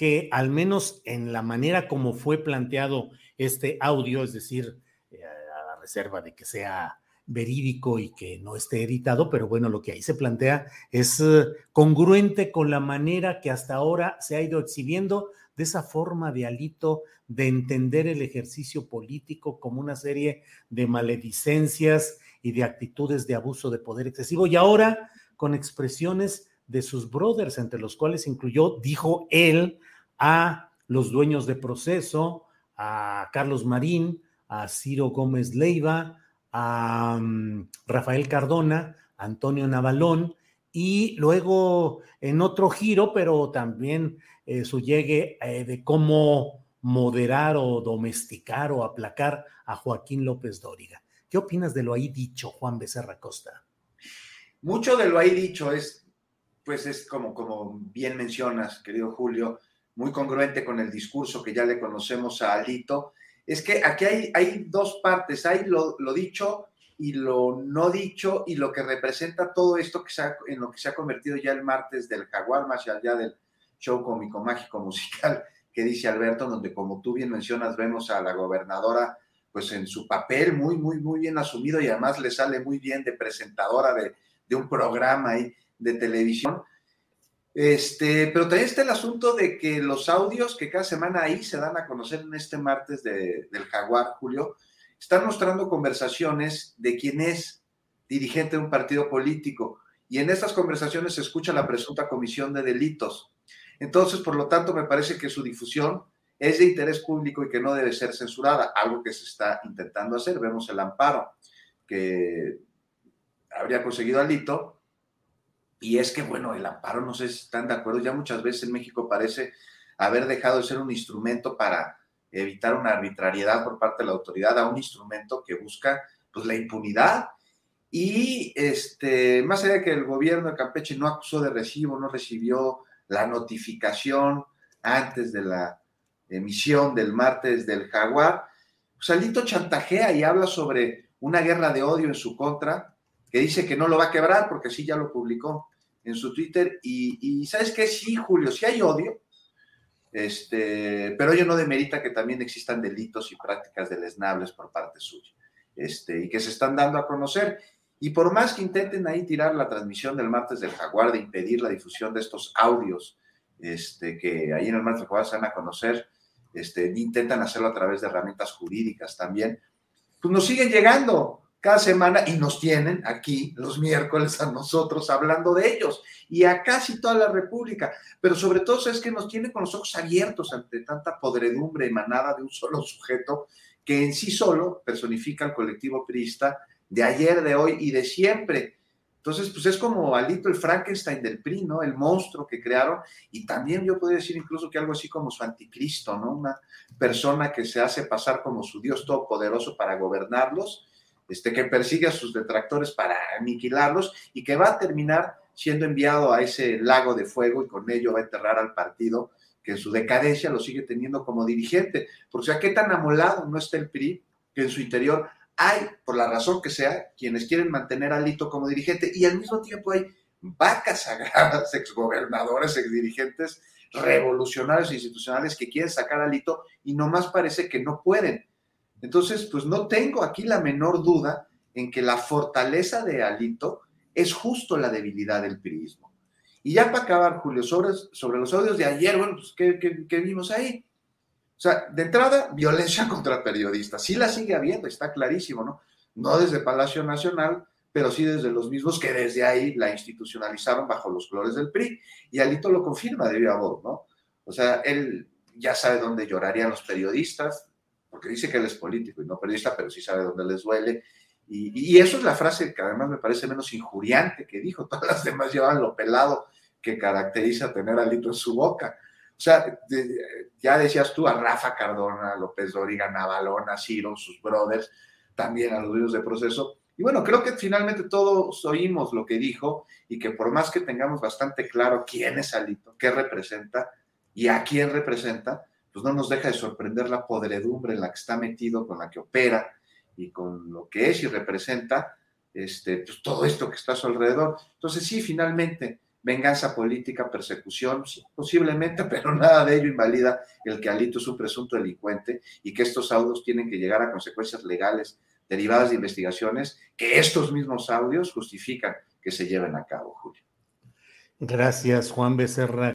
que al menos en la manera como fue planteado este audio, es decir, eh, a la reserva de que sea verídico y que no esté editado, pero bueno, lo que ahí se plantea es eh, congruente con la manera que hasta ahora se ha ido exhibiendo de esa forma de alito de entender el ejercicio político como una serie de maledicencias y de actitudes de abuso de poder excesivo. Y ahora con expresiones de sus brothers, entre los cuales incluyó, dijo él, a los dueños de proceso, a Carlos Marín, a Ciro Gómez Leiva, a um, Rafael Cardona, a Antonio Navalón, y luego en otro giro, pero también eh, su llegue eh, de cómo moderar o domesticar o aplacar a Joaquín López Dóriga. ¿Qué opinas de lo ahí dicho, Juan Becerra Costa? Mucho de lo ahí dicho es, pues es como, como bien mencionas, querido Julio, muy congruente con el discurso que ya le conocemos a Alito, es que aquí hay, hay dos partes, hay lo, dicho y lo no dicho y lo que representa todo esto que se en lo que se ha convertido ya el martes del jaguar, más allá del show cómico mágico musical que dice Alberto, donde como tú bien mencionas vemos a la gobernadora pues en su papel muy, muy, muy bien asumido y además le sale muy bien de presentadora de, de un programa ahí de televisión. Este, pero también está el asunto de que los audios que cada semana ahí se dan a conocer en este martes del Jaguar, Julio, están mostrando conversaciones de quien es dirigente de un partido político. Y en estas conversaciones se escucha la presunta comisión de delitos. Entonces, por lo tanto, me parece que su difusión es de interés público y que no debe ser censurada, algo que se está intentando hacer. Vemos el amparo que habría conseguido Alito y es que, bueno, el amparo, no sé si están de acuerdo, ya muchas veces en México parece haber dejado de ser un instrumento para evitar una arbitrariedad por parte de la autoridad a un instrumento que busca pues la impunidad. Y este, más allá de que el gobierno de Campeche no acusó de recibo, no recibió la notificación antes de la emisión del martes del jaguar, pues Alito chantajea y habla sobre una guerra de odio en su contra, que dice que no lo va a quebrar porque sí ya lo publicó en su Twitter. Y, ¿sabes qué? Sí, Julio, sí hay odio, este, pero ello no demerita que también existan delitos y prácticas deleznables por parte suya, este, y que se están dando a conocer. Y por más que intenten ahí tirar la transmisión del martes del Jaguar, de impedir la difusión de estos audios, este, que ahí en el martes del Jaguar se van a conocer, este, intentan hacerlo a través de herramientas jurídicas también, pues nos siguen llegando cada semana y nos tienen aquí los miércoles a nosotros hablando de ellos y a casi toda la República. Pero sobre todo es que nos tiene con los ojos abiertos ante tanta podredumbre emanada de un solo sujeto que en sí solo personifica al colectivo priista de ayer, de hoy y de siempre. Entonces, pues es como Alito el Frankenstein del PRI. El monstruo que crearon. Y también yo podría decir incluso que algo así como su anticristo, ¿no? Una persona que se hace pasar como su Dios todopoderoso para gobernarlos este, que persigue a sus detractores para aniquilarlos y que va a terminar siendo enviado a ese lago de fuego y con ello va a enterrar al partido que en su decadencia lo sigue teniendo como dirigente. Por sea, qué tan amolado no está el PRI que en su interior hay, por la razón que sea, quienes quieren mantener a Lito como dirigente y al mismo tiempo hay vacas sagradas, exgobernadores, exdirigentes revolucionarios e institucionales que quieren sacar a Alito y nomás parece que no pueden. Entonces, pues no tengo aquí la menor duda en que la fortaleza de Alito es justo la debilidad del priismo. Y ya para acabar, Julio, sobre, sobre los audios de ayer, bueno, pues, ¿qué, qué, vimos ahí? O sea, de entrada, violencia contra periodistas. Sí la sigue habiendo, está clarísimo, ¿no? No desde Palacio Nacional, pero sí desde los mismos que desde ahí la institucionalizaron bajo los colores del PRI. Y Alito lo confirma de viva voz, ¿no? O sea, él ya sabe dónde llorarían los periodistas, porque dice que él es político y no periodista, pero sí sabe dónde les duele. Y, eso es la frase que además me parece menos injuriante que dijo. Todas las demás llevan lo pelado que caracteriza tener Alito en su boca. O sea, ya decías tú a Rafa Cardona, López Dóriga, Navalona, Ciro, sus brothers, también a los dueños de proceso, y bueno, creo que finalmente todos oímos lo que dijo y que por más que tengamos bastante claro quién es Alito, qué representa y a quién representa, pues no nos deja de sorprender la podredumbre en la que está metido, con la que opera y con lo que es y representa este, pues todo esto que está a su alrededor. Entonces sí, finalmente, venganza política, persecución, posiblemente, pero nada de ello invalida el que Alito es un presunto delincuente y que estos audios tienen que llegar a consecuencias legales derivadas de investigaciones que estos mismos audios justifican que se lleven a cabo, Julio. Gracias, Juan Becerra.